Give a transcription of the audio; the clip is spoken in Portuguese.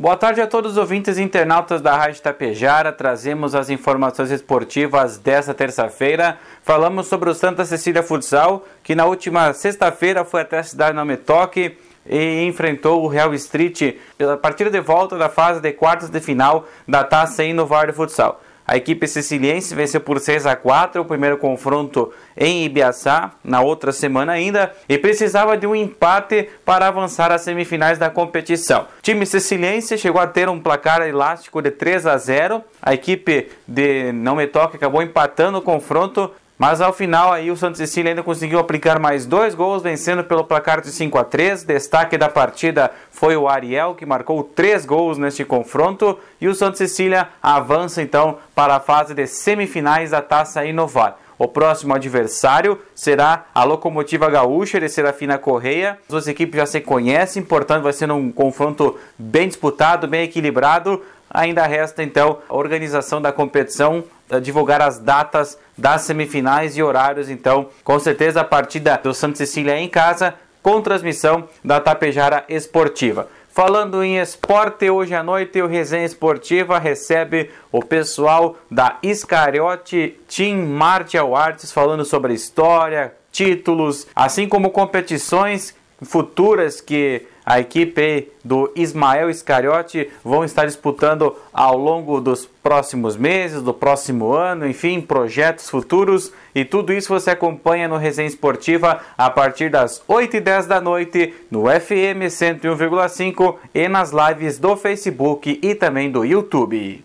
Boa tarde a todos os ouvintes e internautas da Rádio Tapejara. Trazemos as informações esportivas desta terça-feira. Falamos sobre o Santa Cecília Futsal, que na última sexta-feira foi até a cidade de Nametoque e enfrentou o Real Street pela partida de volta da fase de quartas de final da Taça Inovar de Futsal. A equipe siciliense venceu por 6 a 4 o primeiro confronto em Ibiaçá, na outra semana ainda, e precisava de um empate para avançar às semifinais da competição. O time siciliense chegou a ter um placar elástico de 3 a 0. A equipe de Não Me Toque acabou empatando o confronto, mas ao final aí o Santos Cecília ainda conseguiu aplicar mais dois gols, vencendo pelo placar de 5 a 3. Destaque da partida foi o Ariel, que marcou três gols neste confronto. E o Santos Cecília avança então para a fase de semifinais da Taça Inovar. O próximo adversário será a Locomotiva Gaúcha de Serafina Correia. As duas equipes já se conhecem, portanto vai ser um confronto bem disputado, bem equilibrado. Ainda resta então a organização da competição, divulgar as datas das semifinais e horários. Então, com certeza a partida do Santa Cecília em casa com transmissão da Tapejara Esportiva. Falando em esporte, hoje à noite o Resenha Esportiva recebe o pessoal da Iscariote Team Martial Arts falando sobre história, títulos, assim como competições futuras que a equipe do Ismael Iscariote vão estar disputando ao longo dos próximos meses, do próximo ano, enfim, projetos futuros e tudo isso você acompanha no Resenha Esportiva a partir das 8 e 10 da noite no FM 101,5 e nas lives do Facebook e também do YouTube.